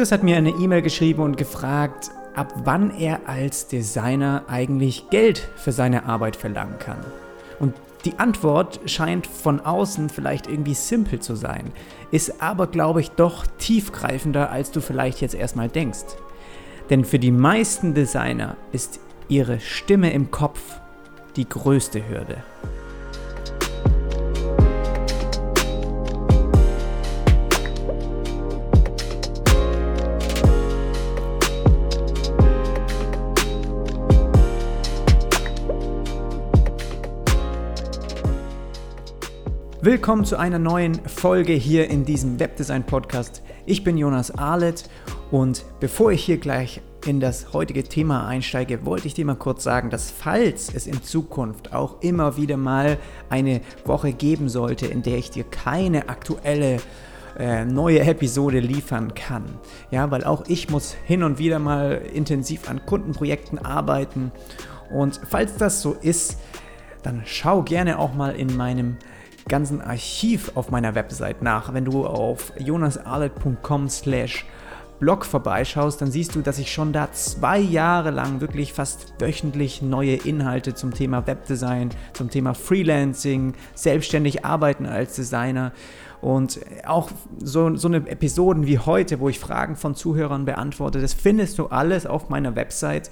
Chris hat mir eine E-Mail geschrieben und gefragt, ab wann er als Designer eigentlich Geld für seine Arbeit verlangen kann. Und die Antwort scheint von außen vielleicht irgendwie simpel zu sein, ist aber, glaube ich, doch tiefgreifender, als du vielleicht jetzt erstmal denkst. Denn für die meisten Designer ist ihre Stimme im Kopf die größte Hürde. Willkommen zu einer neuen Folge hier in diesem Webdesign Podcast. Ich bin Jonas Ahlet und bevor ich hier gleich in das heutige Thema einsteige, wollte ich dir mal kurz sagen, dass falls es in Zukunft auch immer wieder mal eine Woche geben sollte, in der ich dir keine aktuelle äh, neue Episode liefern kann. Ja, weil auch ich muss hin und wieder mal intensiv an Kundenprojekten arbeiten und falls das so ist, dann schau gerne auch mal in meinem ganzen Archiv auf meiner Website nach. Wenn du auf jonasarlet.com slash Blog vorbeischaust, dann siehst du, dass ich schon da zwei Jahre lang wirklich fast wöchentlich neue Inhalte zum Thema Webdesign, zum Thema Freelancing, selbstständig arbeiten als Designer und auch so, so eine Episoden wie heute, wo ich Fragen von Zuhörern beantworte, das findest du alles auf meiner Website.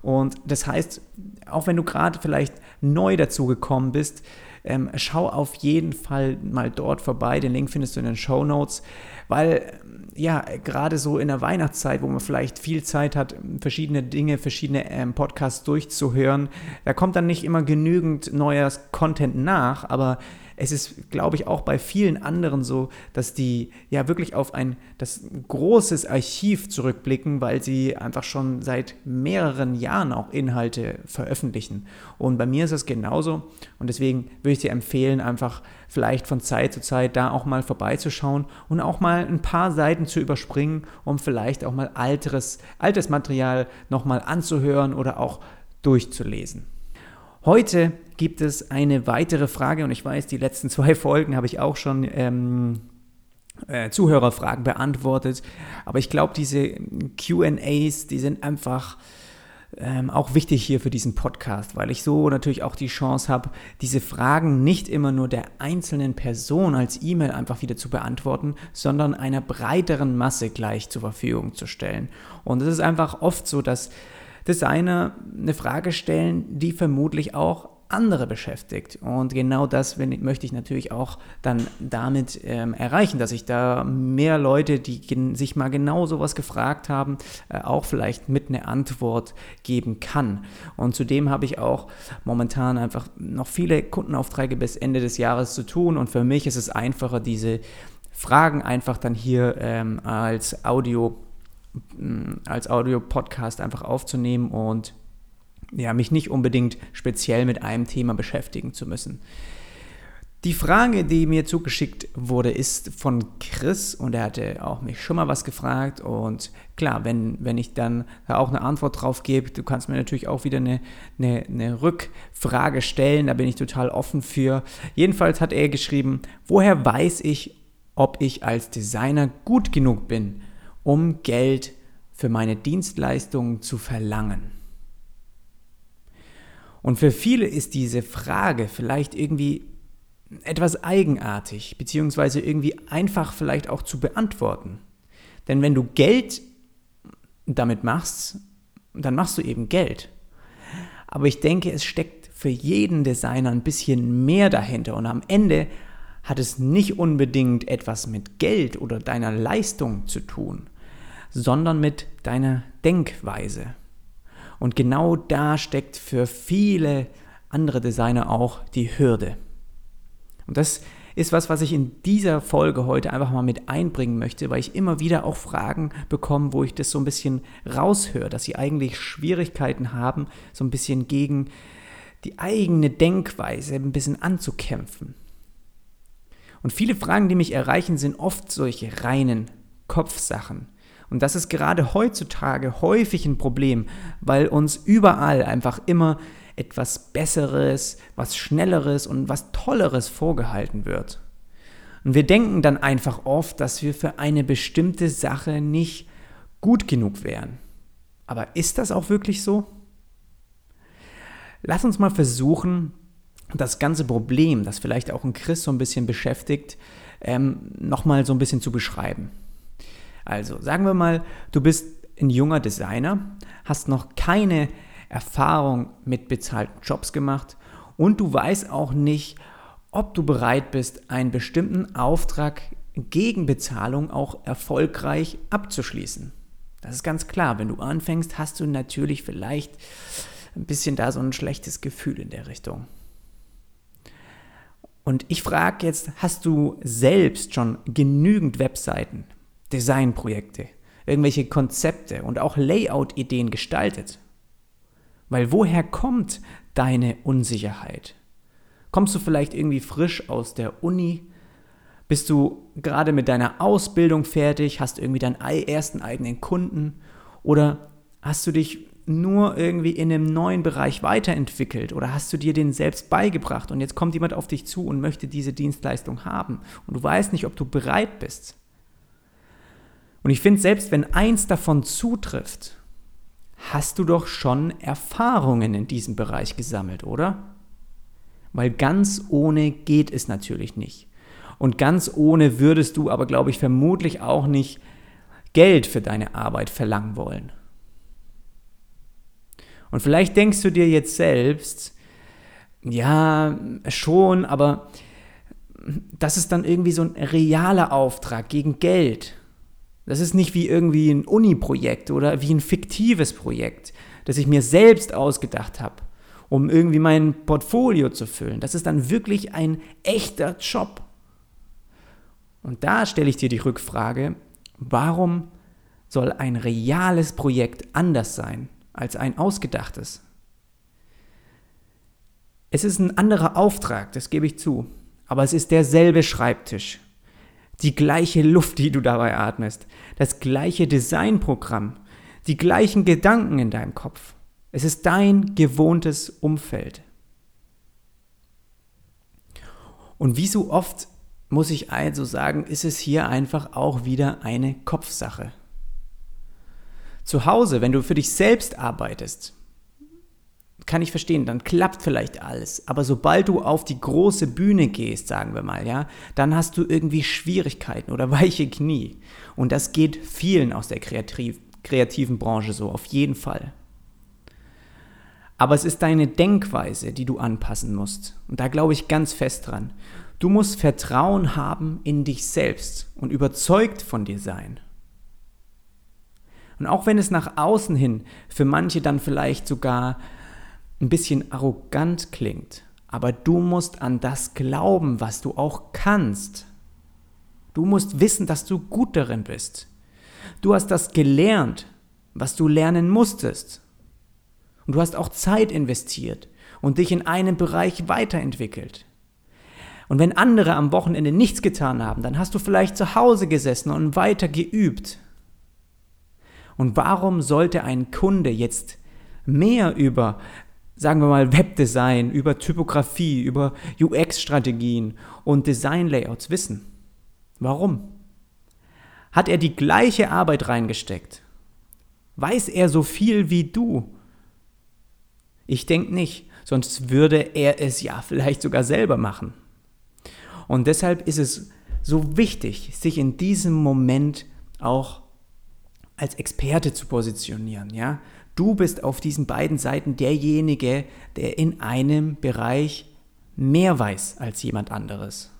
Und das heißt, auch wenn du gerade vielleicht neu dazu gekommen bist, ähm, schau auf jeden Fall mal dort vorbei. Den Link findest du in den Show Notes, weil ja, gerade so in der Weihnachtszeit, wo man vielleicht viel Zeit hat, verschiedene Dinge, verschiedene ähm, Podcasts durchzuhören, da kommt dann nicht immer genügend neues Content nach, aber es ist, glaube ich, auch bei vielen anderen so, dass die ja wirklich auf ein das großes Archiv zurückblicken, weil sie einfach schon seit mehreren Jahren auch Inhalte veröffentlichen. Und bei mir ist es genauso. Und deswegen würde ich dir empfehlen, einfach vielleicht von Zeit zu Zeit da auch mal vorbeizuschauen und auch mal ein paar Seiten zu überspringen, um vielleicht auch mal alteres, altes Material nochmal anzuhören oder auch durchzulesen. Heute gibt es eine weitere Frage und ich weiß, die letzten zwei Folgen habe ich auch schon ähm, äh, Zuhörerfragen beantwortet, aber ich glaube, diese QAs, die sind einfach ähm, auch wichtig hier für diesen Podcast, weil ich so natürlich auch die Chance habe, diese Fragen nicht immer nur der einzelnen Person als E-Mail einfach wieder zu beantworten, sondern einer breiteren Masse gleich zur Verfügung zu stellen. Und es ist einfach oft so, dass Designer eine Frage stellen, die vermutlich auch andere beschäftigt. Und genau das möchte ich natürlich auch dann damit ähm, erreichen, dass ich da mehr Leute, die sich mal genau sowas gefragt haben, äh, auch vielleicht mit eine Antwort geben kann. Und zudem habe ich auch momentan einfach noch viele Kundenaufträge bis Ende des Jahres zu tun. Und für mich ist es einfacher, diese Fragen einfach dann hier ähm, als Audio als Audio-Podcast einfach aufzunehmen und ja, mich nicht unbedingt speziell mit einem Thema beschäftigen zu müssen. Die Frage, die mir zugeschickt wurde, ist von Chris und er hatte auch mich schon mal was gefragt und klar, wenn, wenn ich dann da auch eine Antwort drauf gebe, du kannst mir natürlich auch wieder eine, eine, eine Rückfrage stellen, da bin ich total offen für. Jedenfalls hat er geschrieben, woher weiß ich, ob ich als Designer gut genug bin, um Geld für meine Dienstleistungen zu verlangen. Und für viele ist diese Frage vielleicht irgendwie etwas eigenartig, beziehungsweise irgendwie einfach vielleicht auch zu beantworten. Denn wenn du Geld damit machst, dann machst du eben Geld. Aber ich denke, es steckt für jeden Designer ein bisschen mehr dahinter und am Ende hat es nicht unbedingt etwas mit Geld oder deiner Leistung zu tun, sondern mit deiner Denkweise. Und genau da steckt für viele andere Designer auch die Hürde. Und das ist was, was ich in dieser Folge heute einfach mal mit einbringen möchte, weil ich immer wieder auch Fragen bekomme, wo ich das so ein bisschen raushöre, dass sie eigentlich Schwierigkeiten haben, so ein bisschen gegen die eigene Denkweise ein bisschen anzukämpfen. Und viele Fragen, die mich erreichen, sind oft solche reinen Kopfsachen. Und das ist gerade heutzutage häufig ein Problem, weil uns überall einfach immer etwas Besseres, was Schnelleres und was Tolleres vorgehalten wird. Und wir denken dann einfach oft, dass wir für eine bestimmte Sache nicht gut genug wären. Aber ist das auch wirklich so? Lass uns mal versuchen, das ganze Problem, das vielleicht auch ein Chris so ein bisschen beschäftigt, ähm, nochmal so ein bisschen zu beschreiben. Also sagen wir mal, du bist ein junger Designer, hast noch keine Erfahrung mit bezahlten Jobs gemacht und du weißt auch nicht, ob du bereit bist, einen bestimmten Auftrag gegen Bezahlung auch erfolgreich abzuschließen. Das ist ganz klar, wenn du anfängst, hast du natürlich vielleicht ein bisschen da so ein schlechtes Gefühl in der Richtung. Und ich frage jetzt, hast du selbst schon genügend Webseiten, Designprojekte, irgendwelche Konzepte und auch Layout-Ideen gestaltet? Weil woher kommt deine Unsicherheit? Kommst du vielleicht irgendwie frisch aus der Uni? Bist du gerade mit deiner Ausbildung fertig? Hast du irgendwie deinen ersten eigenen Kunden? Oder hast du dich nur irgendwie in einem neuen Bereich weiterentwickelt oder hast du dir den selbst beigebracht und jetzt kommt jemand auf dich zu und möchte diese Dienstleistung haben und du weißt nicht, ob du bereit bist. Und ich finde, selbst wenn eins davon zutrifft, hast du doch schon Erfahrungen in diesem Bereich gesammelt, oder? Weil ganz ohne geht es natürlich nicht. Und ganz ohne würdest du aber, glaube ich, vermutlich auch nicht Geld für deine Arbeit verlangen wollen. Und vielleicht denkst du dir jetzt selbst, ja, schon, aber das ist dann irgendwie so ein realer Auftrag gegen Geld. Das ist nicht wie irgendwie ein Uni-Projekt oder wie ein fiktives Projekt, das ich mir selbst ausgedacht habe, um irgendwie mein Portfolio zu füllen. Das ist dann wirklich ein echter Job. Und da stelle ich dir die Rückfrage, warum soll ein reales Projekt anders sein? als ein ausgedachtes. Es ist ein anderer Auftrag, das gebe ich zu, aber es ist derselbe Schreibtisch, die gleiche Luft, die du dabei atmest, das gleiche Designprogramm, die gleichen Gedanken in deinem Kopf. Es ist dein gewohntes Umfeld. Und wie so oft muss ich also sagen, ist es hier einfach auch wieder eine Kopfsache. Zu Hause, wenn du für dich selbst arbeitest, kann ich verstehen, dann klappt vielleicht alles. Aber sobald du auf die große Bühne gehst, sagen wir mal, ja, dann hast du irgendwie Schwierigkeiten oder weiche Knie. Und das geht vielen aus der kreativ kreativen Branche so, auf jeden Fall. Aber es ist deine Denkweise, die du anpassen musst. Und da glaube ich ganz fest dran. Du musst Vertrauen haben in dich selbst und überzeugt von dir sein. Und auch wenn es nach außen hin für manche dann vielleicht sogar ein bisschen arrogant klingt, aber du musst an das glauben, was du auch kannst. Du musst wissen, dass du gut darin bist. Du hast das gelernt, was du lernen musstest. Und du hast auch Zeit investiert und dich in einem Bereich weiterentwickelt. Und wenn andere am Wochenende nichts getan haben, dann hast du vielleicht zu Hause gesessen und weiter geübt. Und warum sollte ein Kunde jetzt mehr über, sagen wir mal, Webdesign, über Typografie, über UX-Strategien und Design-Layouts wissen? Warum? Hat er die gleiche Arbeit reingesteckt? Weiß er so viel wie du? Ich denke nicht, sonst würde er es ja vielleicht sogar selber machen. Und deshalb ist es so wichtig, sich in diesem Moment auch als Experte zu positionieren, ja. Du bist auf diesen beiden Seiten derjenige, der in einem Bereich mehr weiß als jemand anderes.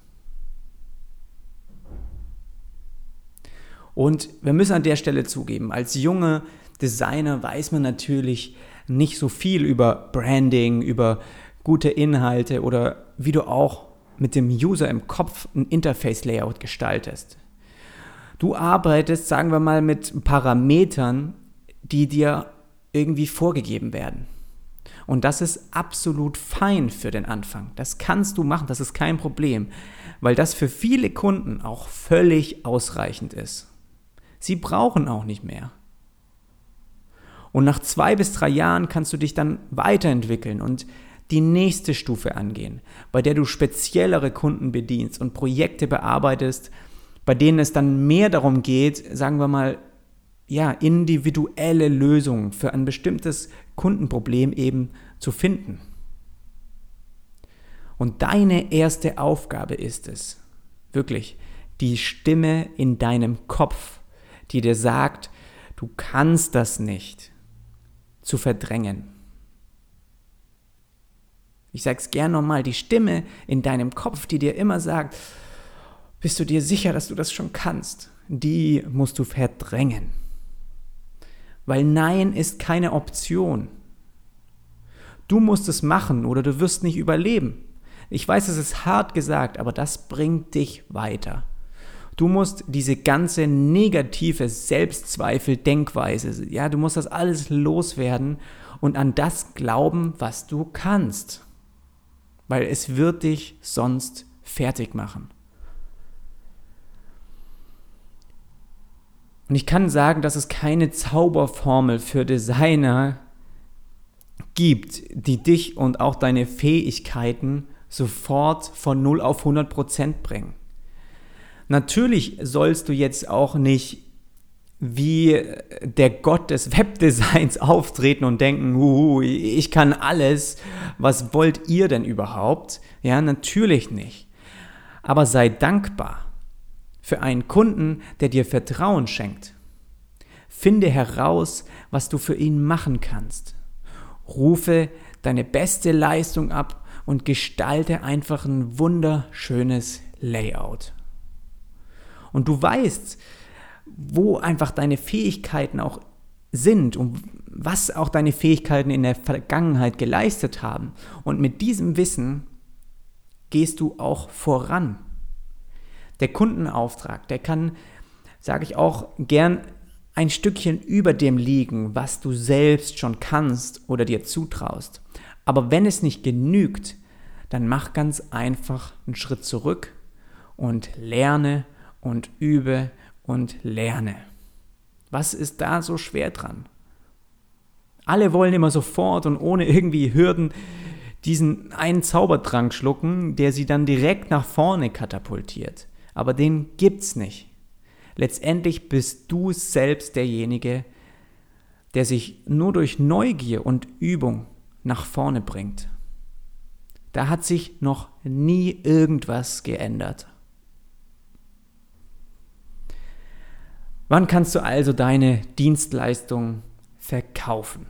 Und wir müssen an der Stelle zugeben, als junge Designer weiß man natürlich nicht so viel über Branding, über gute Inhalte oder wie du auch mit dem User im Kopf ein Interface-Layout gestaltest. Du arbeitest, sagen wir mal, mit Parametern, die dir irgendwie vorgegeben werden. Und das ist absolut fein für den Anfang. Das kannst du machen, das ist kein Problem, weil das für viele Kunden auch völlig ausreichend ist. Sie brauchen auch nicht mehr. Und nach zwei bis drei Jahren kannst du dich dann weiterentwickeln und die nächste Stufe angehen, bei der du speziellere Kunden bedienst und Projekte bearbeitest, bei denen es dann mehr darum geht, sagen wir mal, ja, individuelle Lösung für ein bestimmtes Kundenproblem eben zu finden. Und deine erste Aufgabe ist es, wirklich die Stimme in deinem Kopf, die dir sagt, du kannst das nicht, zu verdrängen. Ich sage es gern nochmal, die Stimme in deinem Kopf, die dir immer sagt, bist du dir sicher, dass du das schon kannst, die musst du verdrängen. Weil Nein ist keine Option. Du musst es machen oder du wirst nicht überleben. Ich weiß, es ist hart gesagt, aber das bringt dich weiter. Du musst diese ganze negative Selbstzweifel, Denkweise, ja, du musst das alles loswerden und an das glauben, was du kannst. Weil es wird dich sonst fertig machen. Und ich kann sagen, dass es keine Zauberformel für Designer gibt, die dich und auch deine Fähigkeiten sofort von 0 auf 100 Prozent bringen. Natürlich sollst du jetzt auch nicht wie der Gott des Webdesigns auftreten und denken, uh, ich kann alles, was wollt ihr denn überhaupt? Ja, natürlich nicht. Aber sei dankbar für einen Kunden, der dir Vertrauen schenkt. Finde heraus, was du für ihn machen kannst. Rufe deine beste Leistung ab und gestalte einfach ein wunderschönes Layout. Und du weißt, wo einfach deine Fähigkeiten auch sind und was auch deine Fähigkeiten in der Vergangenheit geleistet haben. Und mit diesem Wissen gehst du auch voran. Der Kundenauftrag, der kann, sage ich auch gern, ein Stückchen über dem liegen, was du selbst schon kannst oder dir zutraust. Aber wenn es nicht genügt, dann mach ganz einfach einen Schritt zurück und lerne und übe und lerne. Was ist da so schwer dran? Alle wollen immer sofort und ohne irgendwie Hürden diesen einen Zaubertrank schlucken, der sie dann direkt nach vorne katapultiert aber den gibt's nicht. Letztendlich bist du selbst derjenige, der sich nur durch Neugier und Übung nach vorne bringt. Da hat sich noch nie irgendwas geändert. Wann kannst du also deine Dienstleistung verkaufen?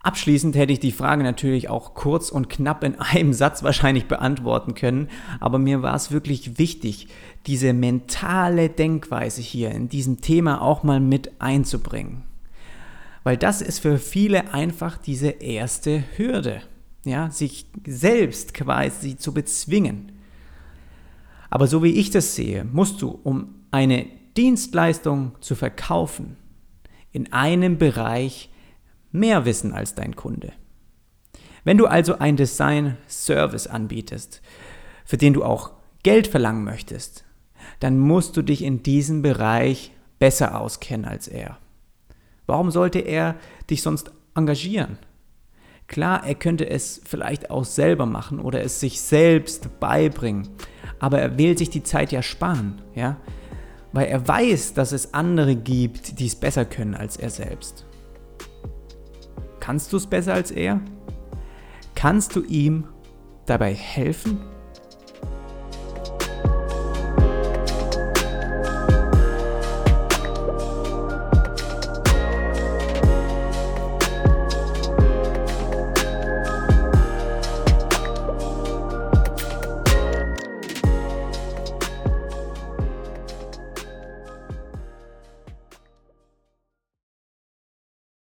Abschließend hätte ich die Frage natürlich auch kurz und knapp in einem Satz wahrscheinlich beantworten können, aber mir war es wirklich wichtig, diese mentale Denkweise hier in diesem Thema auch mal mit einzubringen. Weil das ist für viele einfach diese erste Hürde, ja, sich selbst quasi zu bezwingen. Aber so wie ich das sehe, musst du, um eine Dienstleistung zu verkaufen, in einem Bereich mehr wissen als dein Kunde. Wenn du also ein Design-Service anbietest, für den du auch Geld verlangen möchtest, dann musst du dich in diesem Bereich besser auskennen als er. Warum sollte er dich sonst engagieren? Klar, er könnte es vielleicht auch selber machen oder es sich selbst beibringen, aber er will sich die Zeit ja sparen, ja? Weil er weiß, dass es andere gibt, die es besser können als er selbst. Kannst du es besser als er? Kannst du ihm dabei helfen?